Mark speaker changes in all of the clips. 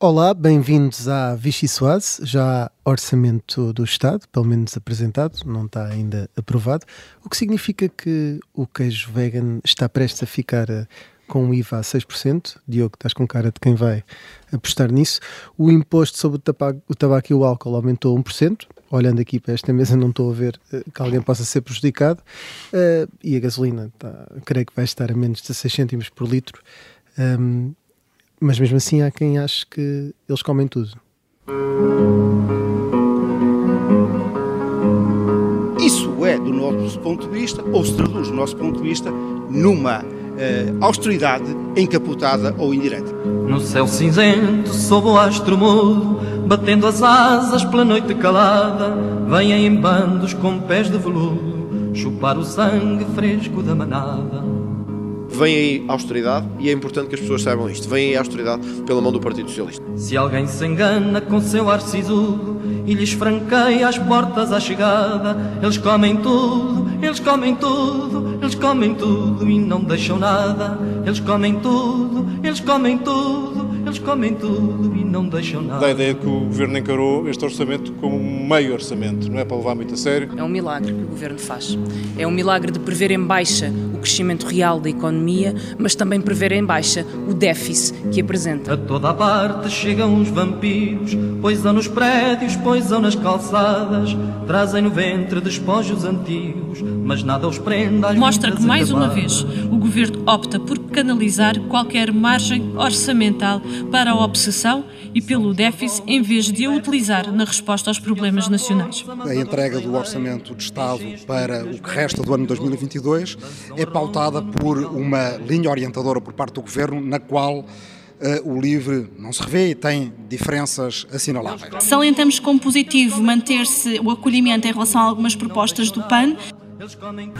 Speaker 1: Olá, bem-vindos à Vichy Soase, já há orçamento do Estado, pelo menos apresentado, não está ainda aprovado, o que significa que o queijo vegan está prestes a ficar eh, com o IVA a 6%. Diogo, estás com cara de quem vai apostar nisso. O imposto sobre o tabaco, e o álcool aumentou 1%. Olhando aqui para esta mesa, não estou a ver uh, que alguém possa ser prejudicado. Uh, e a gasolina, tá, creio que vai estar a menos de 6 cêntimos por litro. Mas mesmo assim há quem ache que eles comem tudo.
Speaker 2: Isso é, do nosso ponto de vista, ou se traduz do nosso ponto de vista, numa eh, austeridade encapotada ou indireta.
Speaker 3: No céu cinzento, sob o astro mudo, batendo as asas pela noite calada, vêm em bandos com pés de veludo, chupar o sangue fresco da manada.
Speaker 4: Vem aí a austeridade e é importante que as pessoas saibam isto. Vem aí a austeridade pela mão do Partido Socialista.
Speaker 3: Se alguém se engana com seu ar sisudo e lhes franqueia as portas à chegada, eles comem tudo, eles comem tudo, eles comem tudo e não deixam nada. Eles comem tudo, eles comem tudo, eles comem tudo e não deixam nada.
Speaker 5: Dá a ideia que o Governo encarou este orçamento como um meio orçamento, não é para levar muito a sério.
Speaker 6: É um milagre que o Governo faz. É um milagre de prever em baixa o crescimento real da economia, mas também prever em baixa o déficit que apresenta.
Speaker 3: A toda a parte chegam os vampiros, poisam nos prédios, poisam nas calçadas, trazem no ventre despojos antigos, mas nada os prenda
Speaker 7: Mostra que mais uma
Speaker 3: acabadas.
Speaker 7: vez o Governo opta por canalizar qualquer margem orçamental para a obsessão e pelo déficit em vez de a utilizar na resposta aos problemas nacionais.
Speaker 8: A entrega do Orçamento de Estado para o que resta do ano 2022 é pautada por uma linha orientadora por parte do Governo, na qual eh, o LIVRE não se revê e tem diferenças assinaláveis.
Speaker 7: Salientamos como positivo manter-se o acolhimento em relação a algumas propostas do PAN,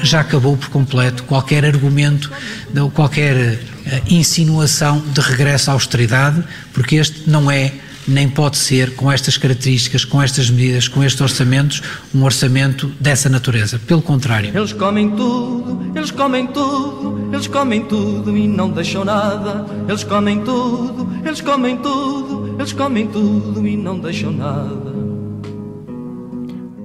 Speaker 9: já acabou por completo qualquer argumento, ou qualquer eh, insinuação de regresso à austeridade, porque este não é, nem pode ser, com estas características, com estas medidas, com estes orçamentos, um orçamento dessa natureza. Pelo contrário.
Speaker 3: Eles comem tudo, eles comem tudo, eles comem tudo e não deixam nada. Eles comem tudo, eles comem tudo, eles comem tudo e não deixam nada.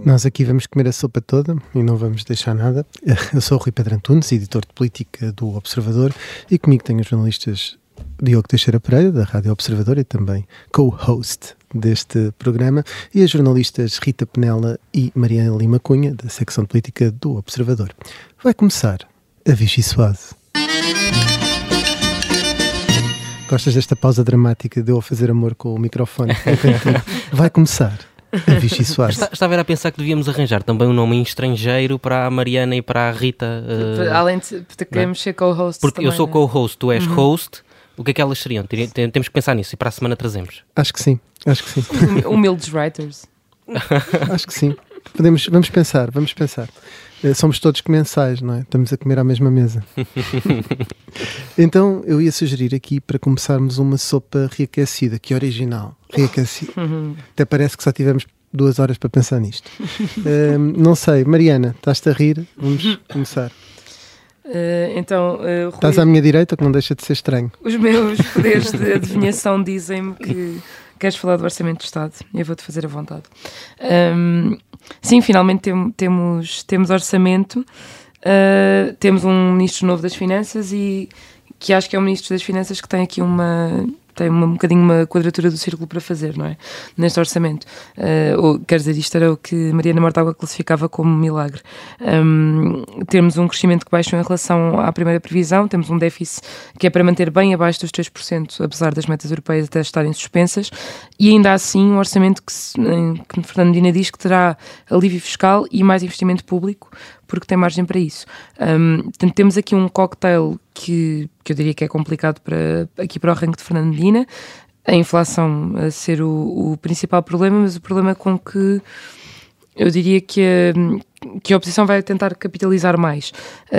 Speaker 1: Nós aqui vamos comer a sopa toda e não vamos deixar nada. Eu sou o Rui Pedro Antunes, editor de política do Observador, e comigo tenho os jornalistas Diogo Teixeira Pereira, da Rádio Observador, e também co-host deste programa, e as jornalistas Rita Penela e Mariana Lima Cunha, da secção de política do Observador. Vai começar a Vichy Soase. Gostas desta pausa dramática de eu a fazer amor com o microfone? Vai começar a Vichy Soase.
Speaker 10: Está- Estava a pensar que devíamos arranjar também um nome em estrangeiro para a Mariana e para a Rita. eh,
Speaker 11: Além de de queremos ser co-hosts
Speaker 10: porque eu
Speaker 11: também,
Speaker 10: sou
Speaker 11: né?
Speaker 10: co-host, tu és
Speaker 11: Uhum.
Speaker 10: host. O que é que elas seriam? Temos que pensar nisso e para a semana trazemos.
Speaker 1: Acho que sim, acho que sim.
Speaker 11: Humildes writers.
Speaker 1: Acho que sim. Podemos, vamos pensar, vamos pensar. Eh, Somos todos comensais, não é? Estamos a comer à mesma mesa. então eu ia sugerir aqui para começarmos uma sopa reaquecida, que é original. Reaquecida.
Speaker 11: Uhum.
Speaker 1: Até parece que só tivemos duas horas para pensar nisto. Eh, não sei, Mariana, estás-te a rir? Vamos começar.
Speaker 11: Eh, então, eh, Rui,
Speaker 1: Estás à minha direita, que não deixa de ser estranho.
Speaker 11: os meus poderes de adivinhação dizem-me que queres falar do Orçamento do Estado eu vou-te fazer a vontade. Ahm, sim, finalmente tem- temos, temos orçamento, ah, temos um Ministro novo das Finanças e que acho que é o Ministro das Finanças que tem aqui uma. Tem uma, um bocadinho uma quadratura do círculo para fazer, não é? Neste orçamento. Ah, ou, quer dizer, isto era o que Mariana Mortágua classificava como milagre. Ahm, temos um crescimento que baixou em relação à primeira previsão, temos um déficit que é para manter bem abaixo dos 3%, apesar das metas europeias até estarem suspensas, e ainda assim um orçamento que, se- que Fernando Medina diz que terá alívio fiscal e mais investimento público, porque tem margem para isso. Ahm, portanto, temos aqui um cocktail que, que eu diria que é complicado para, aqui para o ranking de Fernando Medina, a inflação a ser o, o principal problema, mas o problema com que eu diria que a, que a oposição vai tentar capitalizar mais. Ah,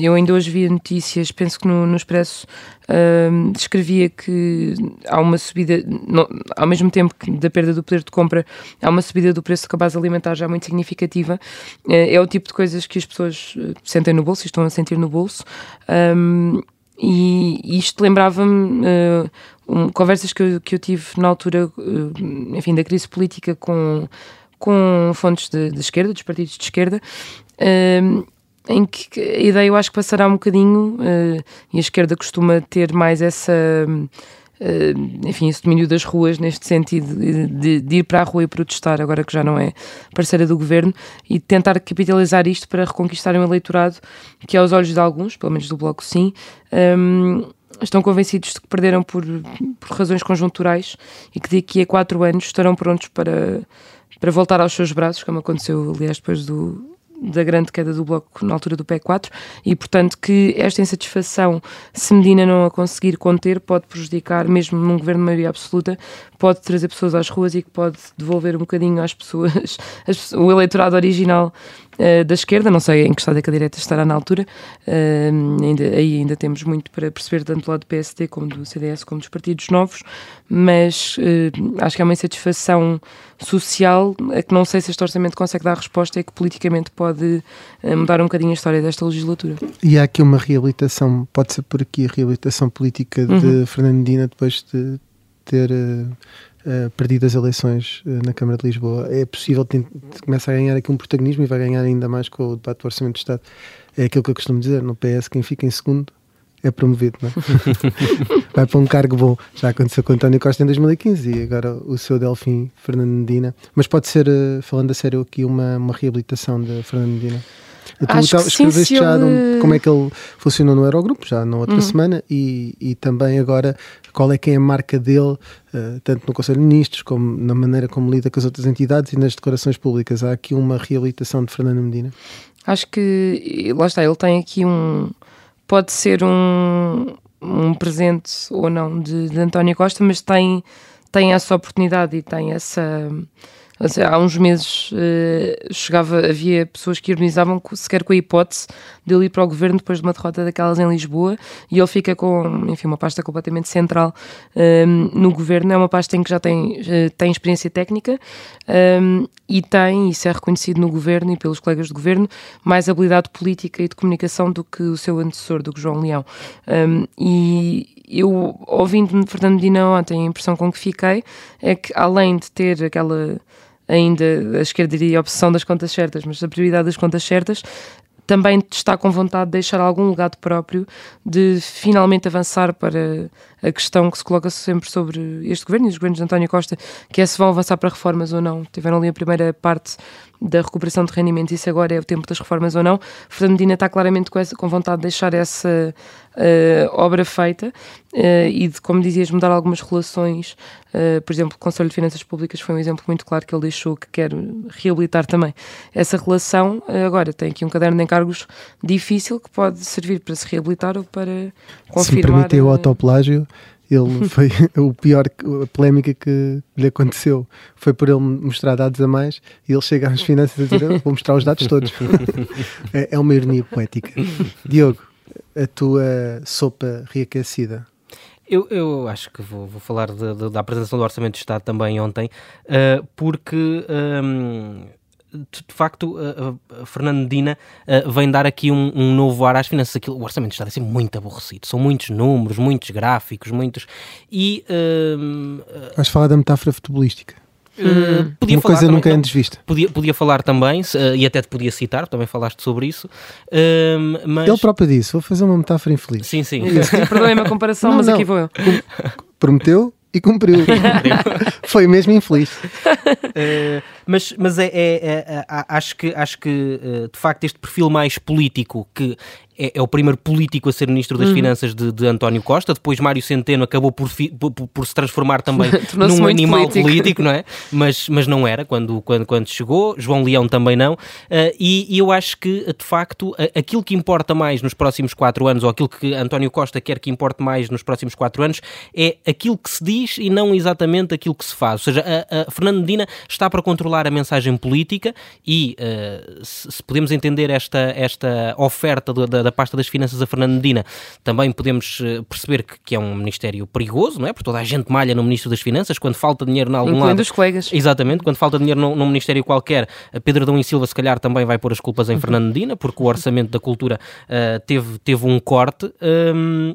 Speaker 11: eu ainda hoje vi notícias, penso que no, no Expresso ah, descrevia que há uma subida, ao mesmo tempo que da perda do poder de compra, há uma subida do preço da base alimentar já muito significativa. Ah, é o tipo de coisas que as pessoas ah, sentem no bolso e estão a sentir no bolso. Ah, e isto lembrava-me ah, um, conversas que eu, que eu tive na altura, enfim, da crise política com, com fontes de, de esquerda, dos partidos de esquerda, em que a ideia eu acho que passará um bocadinho, uh, e a esquerda costuma ter mais essa. Uh, enfim, esse domínio das ruas neste sentido de, de, ir para a rua e protestar, agora que já não é parceira do governo, e tentar capitalizar isto para reconquistar um eleitorado que, aos olhos de alguns, pelo menos do Bloco sim, um, estão convencidos de que perderam por, por razões conjunturais e que daqui a quatro anos estarão prontos para, para voltar aos seus braços, como aconteceu, aliás, depois do, da grande queda do Bloco na altura do PE4 e, portanto, que esta insatisfação, se Medina não a conseguir conter, pode prejudicar, mesmo num governo de maioria absoluta, pode trazer pessoas às ruas e que pode devolver um bocadinho às pessoas as, o eleitorado original uh, da esquerda. Não sei em que estado é que a direita estará na altura, uh, ainda, aí ainda temos muito para perceber, tanto do lado do PSD como do CDS, como dos partidos novos, mas uh, acho que há uma insatisfação social a que não sei se este orçamento consegue dar resposta e que politicamente pode mudar um bocadinho a história desta legislatura.
Speaker 1: E há aqui uma reabilitação, pode ser por aqui, a reabilitação política de uhum. Fernandina depois de ter uh, uh, perdido as eleições uh, na Câmara de Lisboa. É possível, que começa a ganhar aqui um protagonismo e vai ganhar ainda mais com o debate do Orçamento do Estado. É aquilo que eu costumo dizer, no PS quem fica em segundo é promovido, não é? vai para um cargo bom. Já aconteceu com António Costa em 2015 e agora o seu Delfim Fernandina. Mas pode ser, falando a sério aqui, uma, uma reabilitação de Fernandina? Tu Acho tá, escreveste já de... como é que ele funcionou no Eurogrupo, já na outra uhum. semana, e, e também agora qual é que é a marca dele, uh, tanto no Conselho de Ministros, como na maneira como lida com as outras entidades e nas declarações públicas. Há aqui uma reabilitação de Fernando Medina?
Speaker 11: Acho que, lá está, ele tem aqui um. Pode ser um, um presente ou não de, de António Costa, mas tem, tem essa oportunidade e tem essa há uns meses uh, chegava, havia pessoas que ironizavam sequer com a hipótese de ele ir para o governo depois de uma derrota daquelas em Lisboa e ele fica com, enfim, uma pasta completamente central um, no governo. É uma pasta em que já tem, uh, tem experiência técnica um, e tem, isso é reconhecido no governo e pelos colegas do governo, mais habilidade política e de comunicação do que o seu antecessor, do que João Leão. Um, e eu, ouvindo Fernando Medina ontem, a impressão com que fiquei é que, além de ter aquela ainda, a esquerda diria obsessão das contas certas, mas a prioridade das contas certas, também está com vontade de deixar algum legado próprio, de finalmente avançar para a questão que se coloca sempre sobre este governo e os governos de António Costa, que é se vão avançar para reformas ou não. Tiveram ali a primeira parte da recuperação de rendimentos, isso agora é o tempo das reformas ou não. Fernando Medina está claramente com, essa, com vontade de deixar essa uh, obra feita uh, e de, como dizias, mudar algumas relações. Uh, por exemplo, o Conselho de Finanças Públicas foi um exemplo muito claro que ele deixou que quer reabilitar também essa relação. agora tem aqui um caderno de encargos difícil que pode servir para se reabilitar ou para confirmar. Se me
Speaker 1: permitir o autoplágio, ele foi o pior, a polémica que lhe aconteceu foi por ele mostrar dados a mais e ele chega às finanças a dizer: Vou mostrar os dados todos. é, é uma ironia poética. Diogo, a tua sopa reaquecida.
Speaker 10: Eu, eu acho que vou, vou falar de, de, da apresentação do Orçamento de Estado também ontem, uh, porque um, de, de facto, uh, uh, Fernando Medina uh, vem dar aqui um, um, novo ar às finanças. Aquilo, o orçamento está a ser muito aborrecido. São muitos números, muitos gráficos, muitos. E. Uh,
Speaker 1: Vais falar da metáfora futebolística.
Speaker 10: Uh, podia
Speaker 1: Uma
Speaker 10: falar
Speaker 1: coisa também, nunca antes vista.
Speaker 10: Podia, podia falar também, uh, e até te podia citar, também falaste sobre isso. Uh, mas...
Speaker 1: Ele próprio disse: Vou fazer uma metáfora infeliz.
Speaker 10: Sim, sim.
Speaker 11: Perdoem-me a comparação, não, mas não. aqui vou eu.
Speaker 1: Prometeu e cumpriu. Foi mesmo infeliz.
Speaker 10: Mas mas é, é, é, é, acho que, acho que de facto este perfil mais político que é, é, o primeiro político a ser ministro das uhum. Finanças de, de, António Costa. Depois Mário Centeno acabou por, fi, por, por, se transformar também num animal político. político. não é? Mas, mas não era quando, quando, quando chegou. João Leão também não. Uh, e, e, eu acho que, de facto, aquilo que importa mais nos próximos quatro anos, ou aquilo que António Costa quer que importe mais nos próximos quatro anos, é aquilo que se diz e não exatamente aquilo que se faz. Ou seja, a, a Fernando Medina está para controlar a mensagem política e uh, se, podemos entender esta, esta oferta da, da pasta das finanças a Fernando Medina, também podemos eh, perceber que, que, é um ministério perigoso, não é? Porque toda a gente malha no ministro das finanças, quando falta dinheiro em algum Incluindo lado.
Speaker 11: os colegas.
Speaker 10: Exatamente, quando falta dinheiro num, num ministério qualquer, Pedro Adão e Silva se calhar também vai pôr as culpas em uhum. Fernando Medina, porque o orçamento da cultura uh, teve, teve um corte. Um,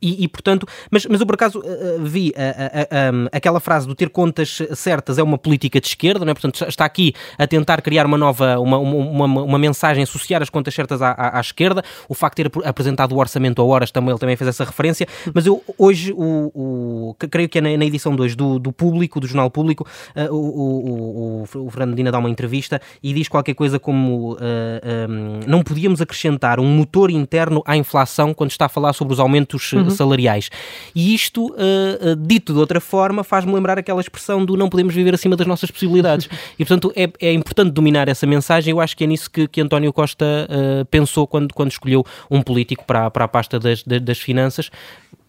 Speaker 10: E, e, portanto, mas, mas eu por acaso uh, vi uh, um, aquela frase do ter contas certas é uma política de esquerda, não é? portanto está aqui a tentar criar uma nova, uma, uma, uma, uma mensagem, associar as contas certas à, à, à, esquerda, o facto de ter apresentado o orçamento a horas também, ele também fez essa referência, mas eu hoje, o, o creio que é na, na edição 2 do, do Público, do Jornal Público, o, o, o, o Fernando Dina dá uma entrevista e diz qualquer coisa como um, não podíamos acrescentar um motor interno à inflação quando está a falar sobre os aumentos uhum salariais. E isto, uh, uh, dito de outra forma, faz-me lembrar aquela expressão do não podemos viver acima das nossas possibilidades. e, portanto, é, é importante dominar essa mensagem. Eu acho que é nisso que, que António Costa uh, pensou quando, quando escolheu um político para, para a pasta das, das finanças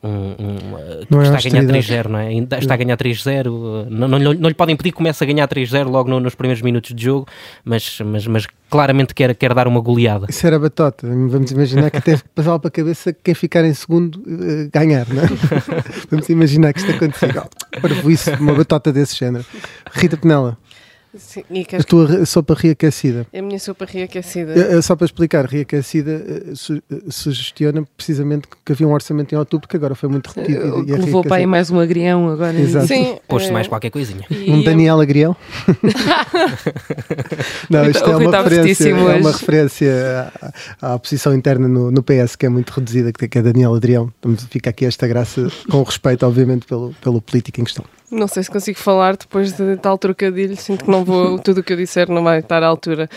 Speaker 10: um, um, é está a ganhar 3-0, não é? Está a ganhar 3-0, não, não, não, lhe podem pedir que comece a ganhar 3-0 logo no, nos primeiros minutos de jogo, mas, mas, mas claramente quer, quer dar uma goleada.
Speaker 1: Isso era batota, vamos imaginar que até passava para a cabeça quem ficar em segundo uh, ganhar, não é? vamos imaginar que isto acontecia. Ora, isso, uma batota desse género. Rita Penela. Sim, a tua que... sopa reaquecida.
Speaker 12: É a minha sopa reaquecida.
Speaker 1: É, é, só para explicar, reaquecida eh, su eh, sugestiona precisamente que havia um orçamento em outubro que agora foi muito repetido.
Speaker 11: Uh, e levou para aí mais um agrião agora.
Speaker 1: Exato.
Speaker 10: Sim, Posto é... mais qualquer coisinha.
Speaker 1: um Daniel Agrião? Não, isto é uma, referência, é uma referência à, à oposição interna no, no, PS que é muito reduzida, que é Daniel Adrião. Fica aqui esta graça, com respeito, obviamente, pelo, pelo político em questão.
Speaker 12: Não sei se consigo falar depois de tal trocadilho, sinto que não vou, tudo o que eu disser não vai estar à altura.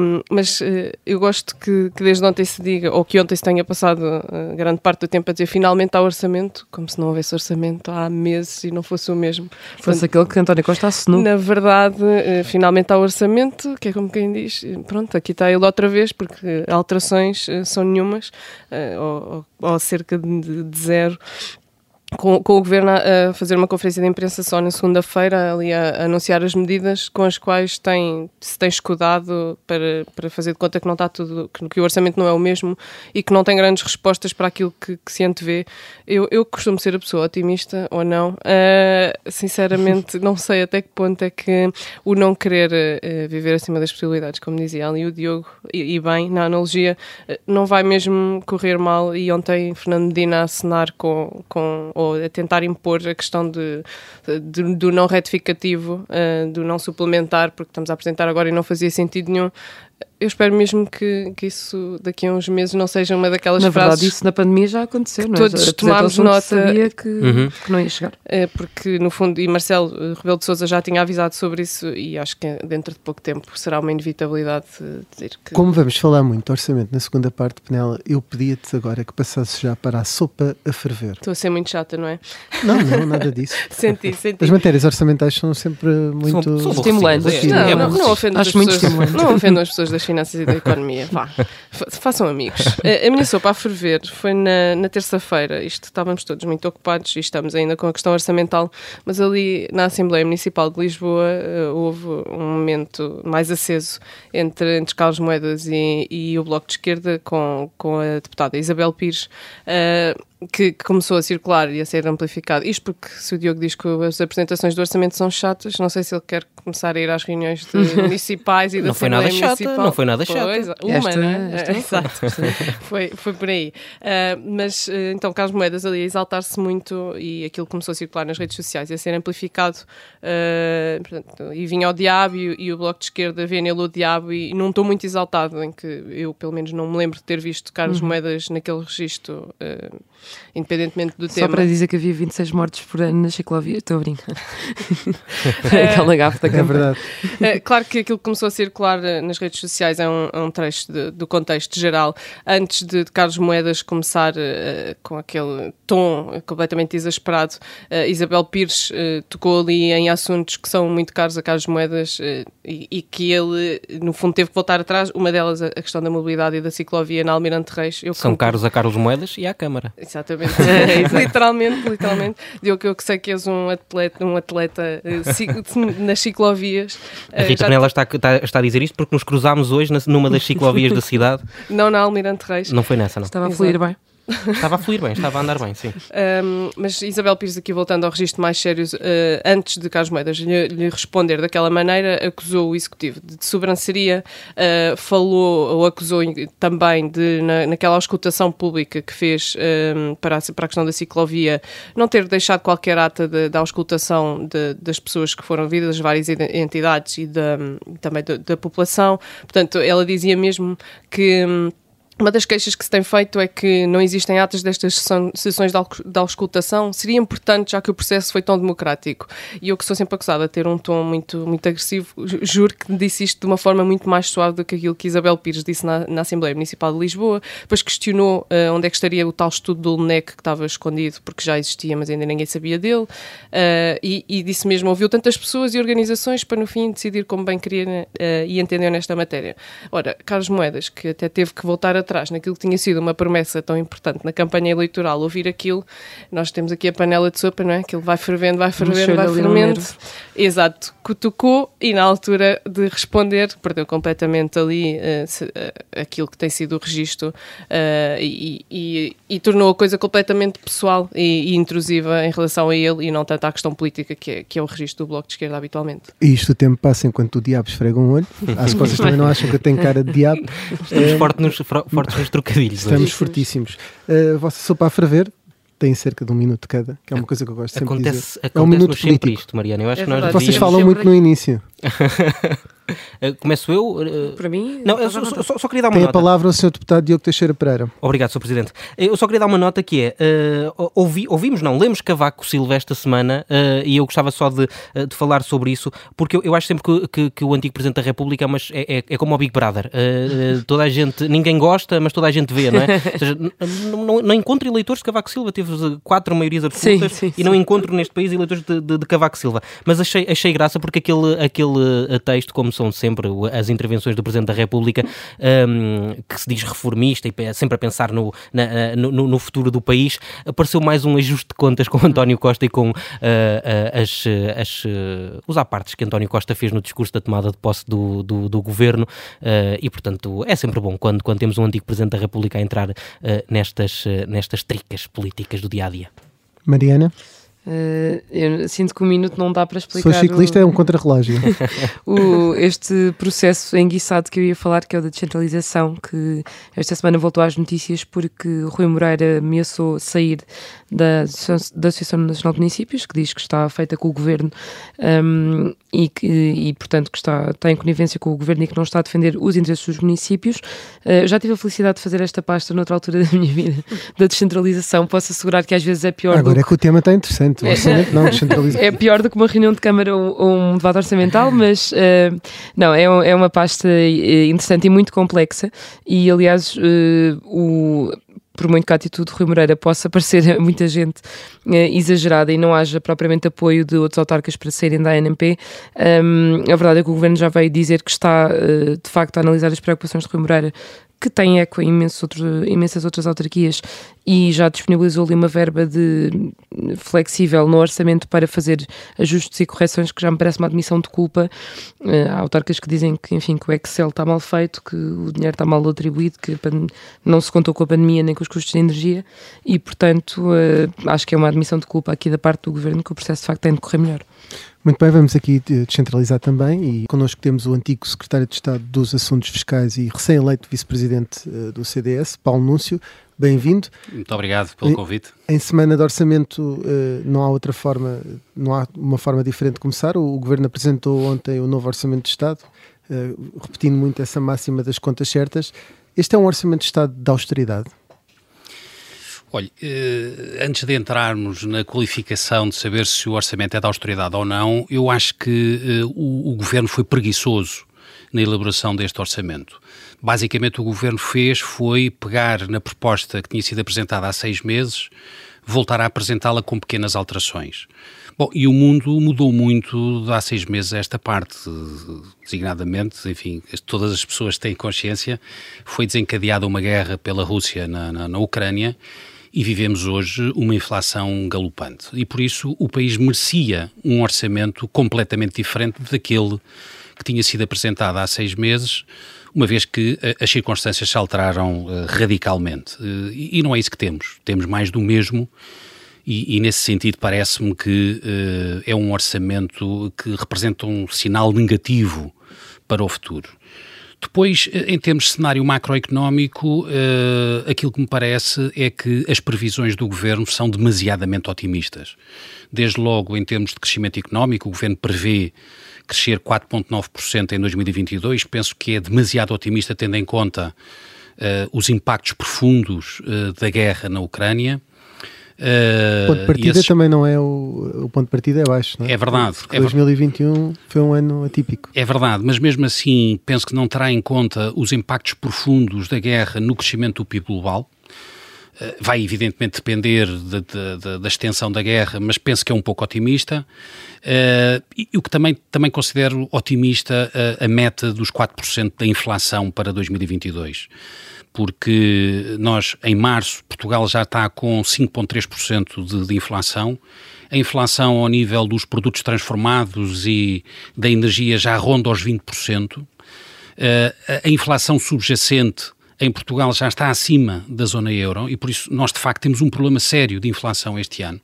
Speaker 12: Um, mas uh, eu gosto que, que, desde ontem se diga, ou que ontem se tenha passado uh, grande parte do tempo a dizer finalmente há orçamento, como se não houvesse orçamento há meses e não fosse o mesmo.
Speaker 11: Fosse aquele que António Costa assinou.
Speaker 12: Na verdade, uh, finalmente há orçamento, que é como quem diz, pronto, aqui está ele outra vez, porque alterações são nenhumas, ou, ou, cerca de, de zero com, com, o Governo a fazer uma conferência de imprensa só na segunda-feira, ali a, a, anunciar as medidas com as quais tem, se tem escudado para, para fazer de conta que não está tudo, que, que, o orçamento não é o mesmo e que não tem grandes respostas para aquilo que, que se antevê. Eu, eu costumo ser a pessoa otimista ou não. Uh, sinceramente, não sei até que ponto é que o não querer uh, viver acima das possibilidades, como dizia ali o Diogo, e, e bem, na analogia, uh, não vai mesmo correr mal. E ontem Fernando Medina a assinar com, com ou a tentar impor a questão de, de do não retificativo, uh, do não suplementar, porque estamos a apresentar agora e não fazia sentido nenhum eu espero mesmo que, que isso daqui a uns meses não seja uma daquelas
Speaker 11: na
Speaker 12: frases.
Speaker 11: Na verdade, isso na pandemia já aconteceu, não é?
Speaker 12: Todos tomámos nota.
Speaker 11: sabia que, uhum. que não ia chegar.
Speaker 12: É, porque, no fundo, e Marcelo Rebelo de Souza já tinha avisado sobre isso e acho que dentro de pouco tempo será uma inevitabilidade dizer que.
Speaker 1: Como vamos falar muito do orçamento na segunda parte, Penela, eu pedia-te agora que passasses já para a sopa a ferver.
Speaker 12: Estou a ser muito chata, não é?
Speaker 1: Não, não, nada disso.
Speaker 12: senti, senti.
Speaker 1: As matérias orçamentais são sempre muito
Speaker 10: são, são estimulantes.
Speaker 12: Não, é, não, não, não ofendo as pessoas. Não ofendo as pessoas das finanças e da economia. Vá, façam amigos. A, a minha sopa a ferver foi na, na terça-feira. Isto estávamos todos muito ocupados e estamos ainda com a questão orçamental, mas ali na Assembleia Municipal de Lisboa uh, houve um momento mais aceso entre, entre Carlos Moedas e, e o Bloco de Esquerda com, com a deputada Isabel Pires. Uh, que, que, começou a circular e a ser amplificado. Isto porque se o Diogo diz que as apresentações do orçamento são chatas, não sei se ele quer começar a ir às reuniões municipais e da
Speaker 10: não foi nada chata, Não foi nada chata.
Speaker 12: Pois, uma, esta, né? Esta Exato. foi, foi por aí. Uh, mas uh, então Carlos Moedas ali a exaltar-se muito e aquilo começou a circular nas redes sociais e a ser amplificado uh, portanto, e vinha ao diabo e, e, o Bloco de Esquerda vê nele o diabo e, e não estou muito exaltado em que eu pelo menos não me lembro de ter visto Carlos uhum. Moedas naquele registro independentemente do
Speaker 11: Só
Speaker 12: tema.
Speaker 11: Só para dizer que havia 26 mortes por ano na ciclovia, estou a brincar. Aquela gafa da
Speaker 1: É verdade.
Speaker 12: É, claro que aquilo que começou a circular eh, nas redes sociais é um, é um trecho de, do contexto geral. Antes de, de Carlos Moedas começar uh, com aquele tom completamente exasperado, uh, Isabel Pires uh, tocou ali em assuntos que são muito caros a Carlos Moedas e, e, que ele, no fundo, teve que voltar atrás. Uma delas, a questão da mobilidade e da ciclovia na Almirante Reis.
Speaker 10: Eu são caros a Carlos Moedas e à Câmara.
Speaker 12: Exatamente. literalmente, literalmente. Que eu sei que és um atleta, um atleta uh, nas ciclovias.
Speaker 10: A Rita uh, Penela está, está, está, a dizer isto porque nos cruzámos hoje numa das ciclovias da cidade.
Speaker 12: Não na Almirante Reis.
Speaker 10: Não foi nessa, não.
Speaker 11: Estava a fluir bem.
Speaker 10: Estava a fluir bem, estava a andar bem, sim.
Speaker 12: Um, mas Isabel Pires, aqui voltando ao registro mais sério, uh, antes de Carlos Moedas lhe, lhe, responder daquela maneira, acusou o Executivo de sobranceria, uh, falou ou acusou também de, na, naquela auscultação pública que fez um, para, a, para a questão da ciclovia, não ter deixado qualquer ata da auscultação de, das pessoas que foram vidas, das várias entidades e também da, da população. Portanto, ela dizia mesmo que. Um, uma das queixas que se tem feito é que não existem atas destas sessões de auscultação. Seria importante, já que o processo foi tão democrático. E eu que sou sempre acusada de ter um tom muito, muito agressivo, juro que disse isto de uma forma muito mais suave do que aquilo que Isabel Pires disse na, na Assembleia Municipal de Lisboa. Depois questionou uh, onde é que estaria o tal estudo do LNEC que estava escondido, porque já existia, mas ainda ninguém sabia dele. Uh, e, e, disse mesmo, ouviu tantas pessoas e organizações para no fim decidir como bem queria uh, e entendeu nesta matéria. Ora, Carlos Moedas, que até teve que voltar a atrás naquilo que tinha sido uma promessa tão importante na campanha eleitoral, ouvir aquilo, nós temos aqui a panela de sopa, não é? Aquilo vai fervendo, vai fervendo, vai fervendo. Exato, cutucou e na altura de responder, perdeu completamente ali uh, se, uh, aquilo que tem sido o registro uh, e, e, e, tornou a coisa completamente pessoal e, e, intrusiva em relação a ele e não tanto à questão política que é, que é o registro do Bloco de Esquerda habitualmente.
Speaker 1: E isto o tempo passa enquanto o diabo esfrega um olho. Que vocês também não acham que eu tenho cara de diabo.
Speaker 10: Estamos fortes nos, fortes nos trocadilhos.
Speaker 1: Estamos hoje. fortíssimos. Uh, a vossa sopa a ferver tem cerca de um minuto cada, que é uma coisa que eu gosto sempre
Speaker 10: acontece,
Speaker 1: de dizer.
Speaker 10: Acontece é um minuto político. isto, Mariana. Eu acho
Speaker 1: é
Speaker 10: que nós
Speaker 1: Vocês falam muito no início.
Speaker 10: Eh, começo eu?
Speaker 11: Uh, Para mim?
Speaker 10: Não, eu só, só, só, queria dar uma
Speaker 1: Tem
Speaker 10: nota.
Speaker 1: a palavra o Sr. Deputado Diogo Teixeira Pereira.
Speaker 10: Obrigado, Sr. Presidente. Eu só queria dar uma nota que é, uh, ouvi, ouvimos, não, lemos Cavaco Silva esta semana uh, e eu gostava só de, de falar sobre isso, porque eu, eu acho sempre que, que, que, o antigo Presidente da República é, mas é, é, é como o Big Brother. toda a gente, ninguém gosta, mas toda a gente vê, não é? Ou seja, não, não, não encontro eleitores de Cavaco Silva, teve quatro maiorias absolutas sim, sim, e não encontro neste país eleitores de, de, de, Cavaco Silva. Mas achei, achei graça porque aquele, aquele texto, como são sempre as intervenções do Presidente da República, um, que se diz reformista e sempre a pensar no, na, no, no, futuro do país, apareceu mais um ajuste de contas com António Costa e com uh, as, as, os apartes que António Costa fez no discurso da tomada de posse do, do, do governo e, portanto, é sempre bom quando, quando temos um antigo Presidente da República a entrar nestas, nestas tricas políticas do dia a dia.
Speaker 1: Mariana?
Speaker 11: Uh, eu sinto que um minuto não dá para explicar.
Speaker 1: Sou ciclista,
Speaker 11: o,
Speaker 1: é um contrarrelógio.
Speaker 11: este processo enguiçado que eu ia falar, que é o da descentralização, que esta semana voltou às notícias porque Rui Moreira ameaçou sair da, da Associação Nacional de Municípios, que diz que está feita com o governo um, e, que, e, portanto, que está, está em conivência com o governo e que não está a defender os interesses dos municípios. Uh, já tive a felicidade de fazer esta pasta noutra altura da minha vida, da descentralização. Posso assegurar que às vezes é pior.
Speaker 1: Agora é que o tema está interessante orçamento não descentralizado.
Speaker 11: É pior do que uma reunião de Câmara ou, ou um debate orçamental, mas uh, não, é, é uma pasta eh, interessante e muito complexa e aliás uh, o por muito que a atitude de Rui Moreira possa parecer a muita gente exagerada e não haja propriamente apoio de outros autarcas para saírem da ANP, um, a verdade é que o Governo já veio dizer que está, de facto, a analisar as preocupações de Rui Moreira que tem eco em imensas outras autarquias e já disponibilizou ali uma verba de flexível no orçamento para fazer ajustes e correções que já me parece uma admissão de culpa. Uh, há autarcas que dizem que, enfim, que o Excel está mal feito, que o dinheiro está mal atribuído, que não se contou com a pandemia nem com os custos de energia e, portanto, uh, acho que é uma admissão de culpa aqui da parte do Governo que o processo de facto tem de correr melhor.
Speaker 1: Muito bem, vamos aqui descentralizar também e connosco temos o antigo secretário de Estado dos Assuntos Fiscais e recém-eleito vice-presidente uh, do CDS, Paulo Núncio. Bem-vindo.
Speaker 13: Muito obrigado pelo convite.
Speaker 1: Em, em semana de orçamento uh, não há outra forma, não há uma forma diferente de começar. O, Governo apresentou ontem o novo Orçamento de Estado, repetindo muito essa máxima das contas certas. Este é um Orçamento de Estado de austeridade?
Speaker 13: Olha, eh, antes de entrarmos na qualificação de saber se o orçamento é de austeridade ou não, eu acho que eh, o, governo foi preguiçoso na elaboração deste orçamento. Basicamente, o governo fez foi pegar na proposta que tinha sido apresentada há seis meses, voltar a apresentá-la com pequenas alterações. Bom, e o mundo mudou muito há seis meses esta parte, designadamente, enfim, todas as pessoas têm consciência, foi desencadeada uma guerra pela Rússia na, na, na Ucrânia e vivemos hoje uma inflação galopante. E por isso o país merecia um orçamento completamente diferente daquele que tinha sido apresentada há seis meses, uma vez que uh, as circunstâncias se alteraram uh, radicalmente. Uh, e, não é isso que temos. Temos mais do mesmo, e, e nesse sentido parece-me que é um orçamento que representa um sinal negativo para o futuro. Depois, em termos de cenário macroeconómico, aquilo que me parece é que as previsões do governo são demasiadamente otimistas. Desde logo, em termos de crescimento económico, o governo prevê crescer 4,9% em 2022. Penso que é demasiado otimista, tendo em conta uh, os impactos profundos uh, da guerra na Ucrânia.
Speaker 1: Uh, o ponto de partida esses... também não é o, o ponto de partida é baixo, não é?
Speaker 13: É verdade.
Speaker 1: é 2021 foi um ano atípico.
Speaker 13: É verdade, mas mesmo assim penso que não terá em conta os impactos profundos da guerra no crescimento do PIB global. Eh, vai evidentemente depender de, de, de, da extensão da guerra, mas penso que é um pouco otimista. Uh, e o que também, também considero otimista uh, a meta dos 4% da inflação para 2022 porque nós, em março, Portugal já está com 5,3% de, de inflação. A inflação ao nível dos produtos transformados e da energia já ronda aos 20%. Uh, a inflação subjacente em Portugal já está acima da zona euro e por isso nós de facto temos um problema sério de inflação este ano.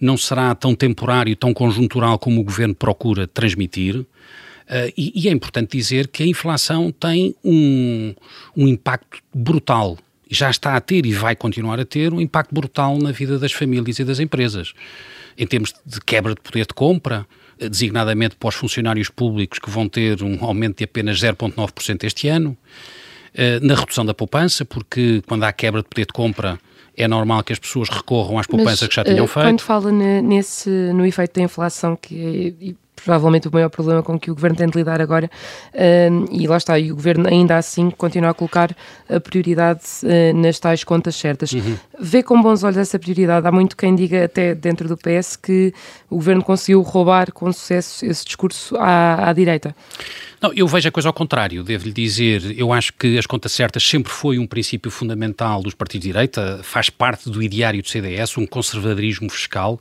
Speaker 13: Não será tão temporário, tão conjuntural como o governo procura transmitir. Uh, e, e, é importante dizer que a inflação tem um, um impacto brutal, já está a ter e vai continuar a ter um impacto brutal na vida das famílias e das empresas, em termos de quebra de poder de compra, eh, designadamente para os funcionários públicos que vão ter um aumento de apenas 0,9% este ano, eh, na redução da poupança, porque quando há quebra de poder de compra é normal que as pessoas recorram às poupanças Mas, que já tinham feito.
Speaker 11: Quando fala nesse, no efeito da inflação, que provavelmente o maior problema com que o Governo tem de lidar agora, uh, e lá está, e o Governo ainda assim continua a colocar a prioridade uh, nas tais contas certas. Uhum. Vê com bons olhos essa prioridade. Há muito quem diga, até dentro do PS, que o Governo conseguiu roubar com sucesso esse discurso à, à direita.
Speaker 13: Não, eu vejo a coisa ao contrário, devo-lhe dizer, eu acho que as contas certas sempre foi um princípio fundamental dos partidos de direita, faz parte do ideário do CDS, um conservadorismo fiscal.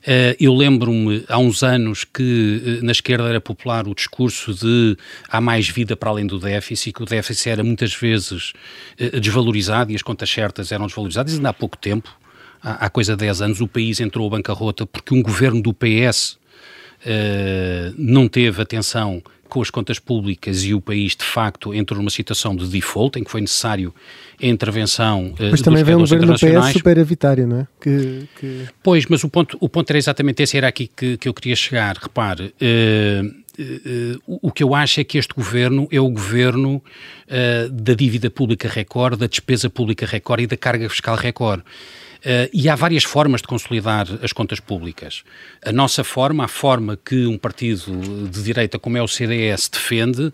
Speaker 13: Uh, eu lembro-me há uns anos que uh, na esquerda era popular o discurso de há mais vida para além do déficit, que o déficit era muitas vezes uh, desvalorizado e as contas certas eram desvalorizadas, ainda há pouco tempo, há, há coisa de 10 anos, o país entrou à bancarrota porque um governo do PS não teve atenção com as contas públicas e o país de facto entrou numa situação de default em que foi necessário a intervenção
Speaker 1: uh, Mas também vem um governo do PS superavitário, não é? Que, que...
Speaker 13: Pois, mas o ponto, o ponto era exatamente esse, era aqui que, que eu queria chegar. Repare, uh, uh, o que eu acho é que este governo é o governo da dívida pública recorde, da despesa pública recorde e da carga fiscal recorde. Uh, e há várias formas de consolidar as contas públicas. A nossa forma, a forma que um partido de direita como é o CDS defende,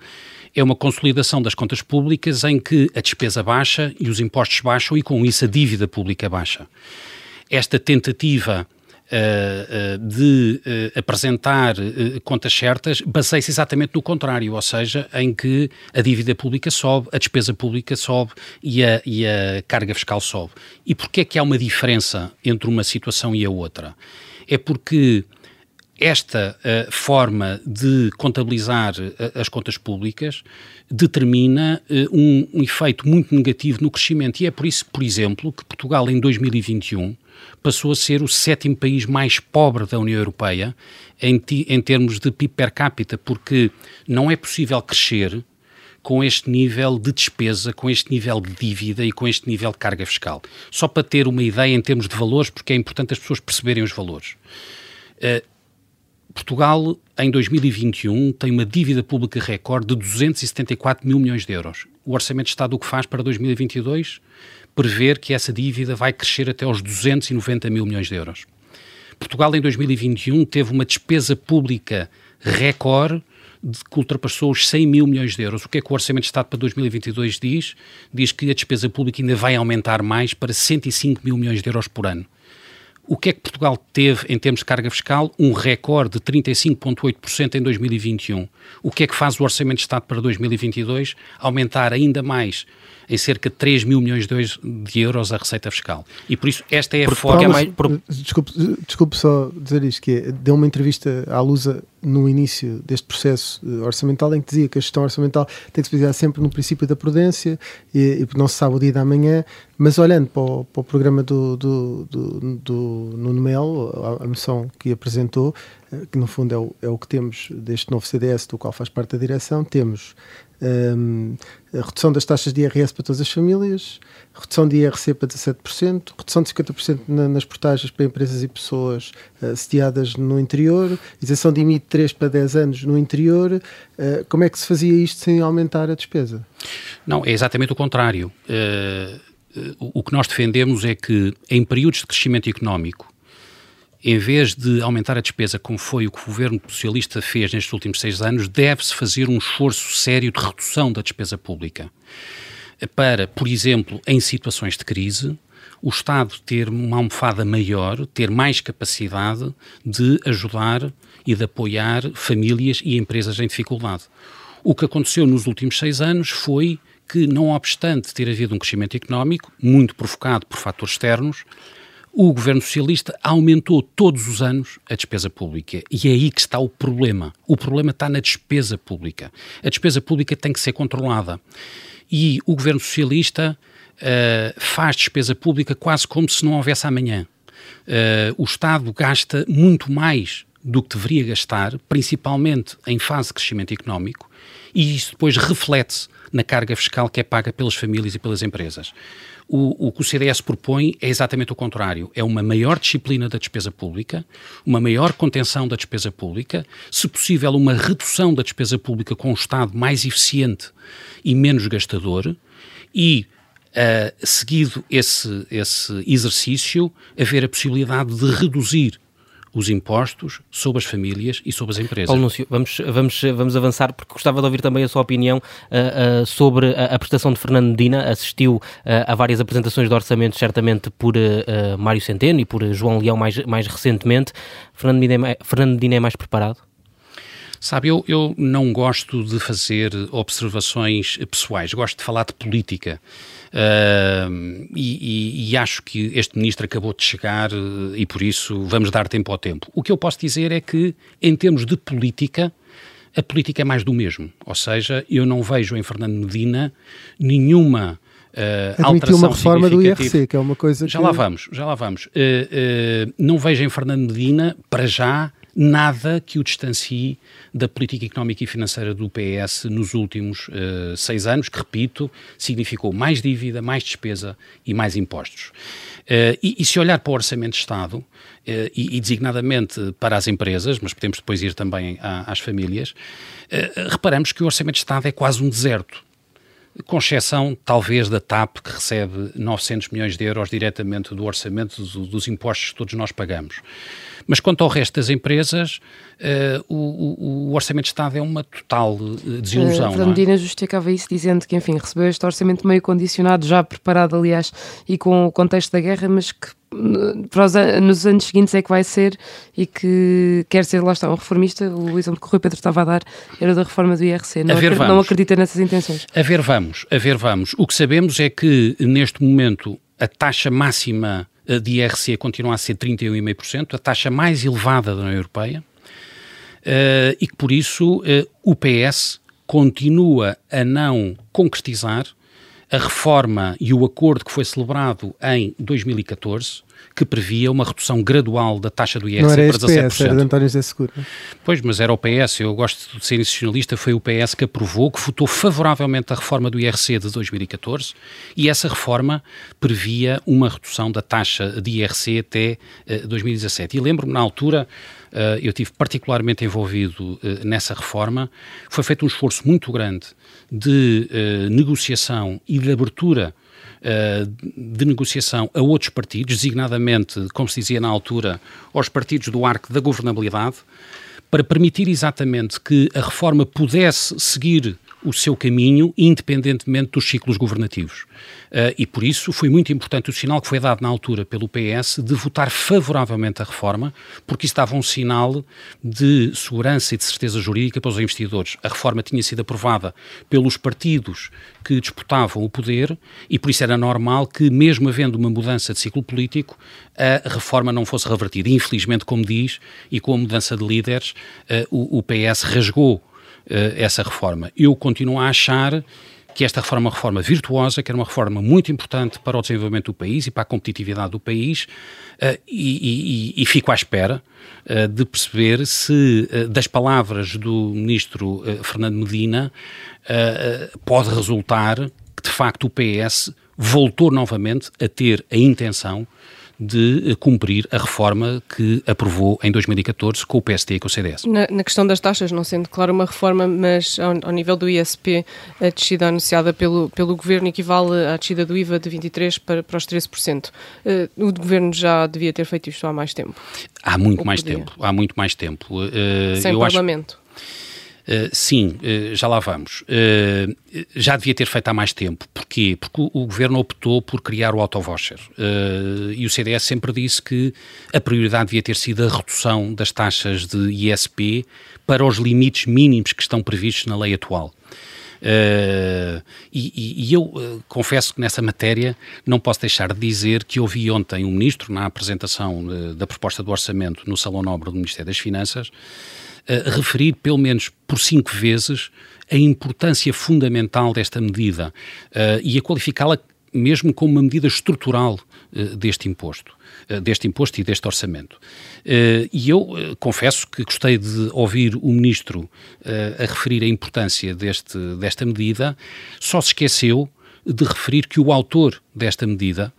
Speaker 13: é uma consolidação das contas públicas em que a despesa baixa e os impostos baixam e com isso a dívida pública baixa. Esta tentativa de uh, apresentar contas certas baseia-se exatamente no contrário, ou seja, em que a dívida pública sobe, a despesa pública sobe e a, e a carga fiscal sobe. E porquê é que há uma diferença entre uma situação e a outra? É porque esta forma de contabilizar as contas públicas determina um, um, efeito muito negativo no crescimento. E é por isso, por exemplo, que Portugal em 2021 passou a ser o sétimo país mais pobre da União Europeia em, em termos de PIB per capita, porque não é possível crescer com este nível de despesa, com este nível de dívida e com este nível de carga fiscal. Só para ter uma ideia em termos de valores, porque é importante as pessoas perceberem os valores. Uh, Portugal, em 2021, tem uma dívida pública recorde de 274 mil milhões de euros. O Orçamento de Estado o que faz para 2022? Prever que essa dívida vai crescer até aos 290 mil milhões de euros. Portugal, em 2021, teve uma despesa pública recorde que ultrapassou os 100 mil milhões de euros. O que é que o Orçamento de Estado para 2022 diz? Diz que a despesa pública ainda vai aumentar mais para 105 mil milhões de euros por ano. O que é que Portugal teve em termos de carga fiscal? Um recorde de 35,8% em 2021. O que é que faz o Orçamento de Estado para 2022? Aumentar ainda mais em cerca de 3 mil milhões de euros a receita fiscal. E por isso esta é a forma...
Speaker 1: mais... Por... Desculpe, desculpe só dizer isto, que é, deu uma entrevista à Lusa no início deste processo eh, orçamental em que dizia que a gestão orçamental tem que se basear sempre no princípio da prudência e, e não se sabe o dia da manhã, mas olhando para o, para o programa do, do, do, do Nuno Melo, a, a moção que apresentou, eh, que no fundo é o, é o que temos deste novo CDS, do qual faz parte da direção, temos um, redução das taxas de IRS para todas as famílias, redução de IRC para 17%, redução de 50% na, nas portagens para empresas e pessoas uh, sediadas no interior, isenção de IMI de 3 para 10 anos no interior. Uh, como é que se fazia isto sem aumentar a despesa?
Speaker 13: Não, é exatamente o contrário. Uh, o que nós defendemos é que em períodos de crescimento económico em vez de aumentar a despesa, como foi o que o governo socialista fez nestes últimos seis anos, deve-se fazer um esforço sério de redução da despesa pública. Para, por exemplo, em situações de crise, o Estado ter uma almofada maior, ter mais capacidade de ajudar e de apoiar famílias e empresas em dificuldade. O que aconteceu nos últimos seis anos foi que, não obstante ter havido um crescimento económico, muito provocado por fatores externos, o governo socialista aumentou todos os anos a despesa pública. E é aí que está o problema. O problema está na despesa pública. A despesa pública tem que ser controlada. E o governo socialista uh, faz despesa pública quase como se não houvesse amanhã. Uh, o Estado gasta muito mais do que deveria gastar, principalmente em fase de crescimento económico, e isso depois reflete-se na carga fiscal que é paga pelas famílias e pelas empresas. O, o, que o CDS propõe é exatamente o contrário. É uma maior disciplina da despesa pública, uma maior contenção da despesa pública, se possível, uma redução da despesa pública com um Estado mais eficiente e menos gastador e. Uh, seguido esse, esse exercício, haver a possibilidade de reduzir os impostos sobre as famílias e sobre as empresas.
Speaker 10: Paulo Núncio, vamos, vamos, vamos avançar, porque gostava de ouvir também a sua opinião uh, uh, sobre a, a, prestação de Fernando Medina. Assistiu uh, a várias apresentações de orçamento, certamente por Mário Centeno e por João Leão mais, mais recentemente. Fernando Medina, é, Fernando Medina é mais preparado?
Speaker 13: Sabe, eu, eu não gosto de fazer observações pessoais, gosto de falar de política. Uh, e, e, e, acho que este ministro acabou de chegar uh, e por isso vamos dar tempo ao tempo. O que eu posso dizer é que, em termos de política, a política é mais do mesmo. Ou seja, eu não vejo em Fernando Medina nenhuma Uh,
Speaker 1: Admitiu uma reforma do IRC, que é uma coisa
Speaker 13: Já
Speaker 1: que...
Speaker 13: lá vamos, já lá vamos. Uh, uh, não vejo em Fernando Medina, para já, nada que o distancie da política económica e financeira do PS nos últimos uh, seis anos, que, repito, significou mais dívida, mais despesa e mais impostos. Uh, e, e, se olhar para o Orçamento de Estado, uh, e, e, designadamente para as empresas, mas podemos depois ir também à, às famílias, reparamos que o Orçamento de Estado é quase um deserto com exceção talvez da TAP, que recebe 900 milhões de euros diretamente do orçamento dos, dos impostos que todos nós pagamos. Mas quanto ao resto das empresas, uh, o, o, Orçamento de Estado é uma total eh, desilusão. Uh,
Speaker 11: Fernando é? justificava isso dizendo que, enfim, recebeu este orçamento meio condicionado, já preparado, aliás, e com o contexto da guerra, mas que para os, nos anos seguintes é que vai ser e que quer ser, lá está, um reformista. O exemplo que o Rui Pedro estava a dar era da reforma do IRC. Não, acredita, não acredita nessas intenções.
Speaker 13: A ver, vamos, a ver, vamos. O que sabemos é que, neste momento, a taxa máxima de IRC continua a ser 31,5%, a taxa mais elevada da União Europeia, uh, e que por isso uh, o PS continua a não concretizar a reforma e o acordo que foi celebrado em 2014, que previa uma redução gradual da taxa do IRC
Speaker 1: não era
Speaker 13: para 17%. PS,
Speaker 1: era de António José Seguro.
Speaker 13: Pois, mas era o PS, eu gosto de ser institucionalista, foi o PS que aprovou, que votou favoravelmente a reforma do IRC de 2014 e essa reforma previa uma redução da taxa de IRC até uh, 2017. E lembro-me, na altura, uh, eu tive particularmente envolvido uh, nessa reforma, foi feito um esforço muito grande de uh, negociação e de abertura uh, de negociação a outros partidos, designadamente, como se dizia na altura, aos partidos do arco da governabilidade, para permitir exatamente que a reforma pudesse seguir o seu caminho, independentemente dos ciclos governativos. Uh, e por isso foi muito importante o sinal que foi dado na altura pelo PS de votar favoravelmente a reforma, porque isso dava um sinal de segurança e de certeza jurídica para os investidores. A reforma tinha sido aprovada pelos partidos que disputavam o poder e por isso era normal que, mesmo havendo uma mudança de ciclo político, a reforma não fosse revertida. Infelizmente, como diz, e com a mudança de líderes, uh, o, o PS rasgou essa reforma. Eu continuo a achar que esta reforma é uma reforma virtuosa, que era uma reforma muito importante para o desenvolvimento do país e para a competitividade do país, uh, e, e, e, fico à espera uh, de perceber se das palavras do ministro Fernando Medina pode resultar que de facto o PS voltou novamente a ter a intenção de cumprir a reforma que aprovou em 2014 com o PSD e com o CDS.
Speaker 12: Na, na questão das taxas, não sendo claro uma reforma, mas ao, ao, nível do ISP, a descida anunciada pelo, pelo Governo equivale à descida do IVA de 23% para, para os 13%. Uh, eh, o Governo já devia ter feito isto há mais tempo.
Speaker 13: Há muito mais podia. tempo, há muito mais tempo.
Speaker 12: Uh, Sem Parlamento. Acho...
Speaker 13: Uh, sim, uh, já lá vamos. Uh, já devia ter feito há mais tempo. Porquê? Porque o, o governo optou por criar o autovoucher. e o CDS sempre disse que a prioridade devia ter sido a redução das taxas de ISP para os limites mínimos que estão previstos na lei atual. Uh, e, e, eu uh, confesso que nessa matéria não posso deixar de dizer que ouvi ontem um ministro, na apresentação uh, da proposta do orçamento no Salão Nobre do Ministério das Finanças, referir pelo menos por cinco vezes a importância fundamental desta medida uh, e a qualificá-la mesmo como uma medida estrutural uh, deste imposto, uh, deste imposto e deste orçamento. e eu confesso que gostei de ouvir o Ministro a referir a importância deste, desta medida, só se esqueceu de referir que o autor desta medida,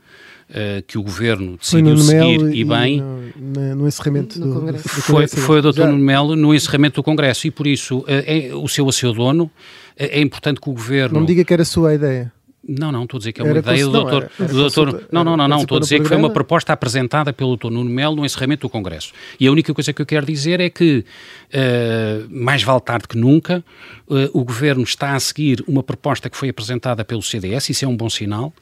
Speaker 13: uh, que o governo decidiu seguir e, e bem.
Speaker 1: No, no encerramento no, do, do,
Speaker 13: foi, foi o Dr. Nuno Melo no encerramento do Congresso e por isso uh, é, o seu a seu dono. É, é importante que o governo.
Speaker 1: Não me diga que era a sua ideia.
Speaker 13: Não, não, estou a dizer que é uma era ideia do doutor. Era, era do doutor não, não, não, não, estou a dizer que foi uma proposta apresentada pelo doutor Nuno Melo no encerramento do Congresso. E a única coisa que eu quero dizer é que, uh, mais vale tarde que nunca, uh, o Governo está a seguir uma proposta que foi apresentada pelo CDS, isso é um bom sinal.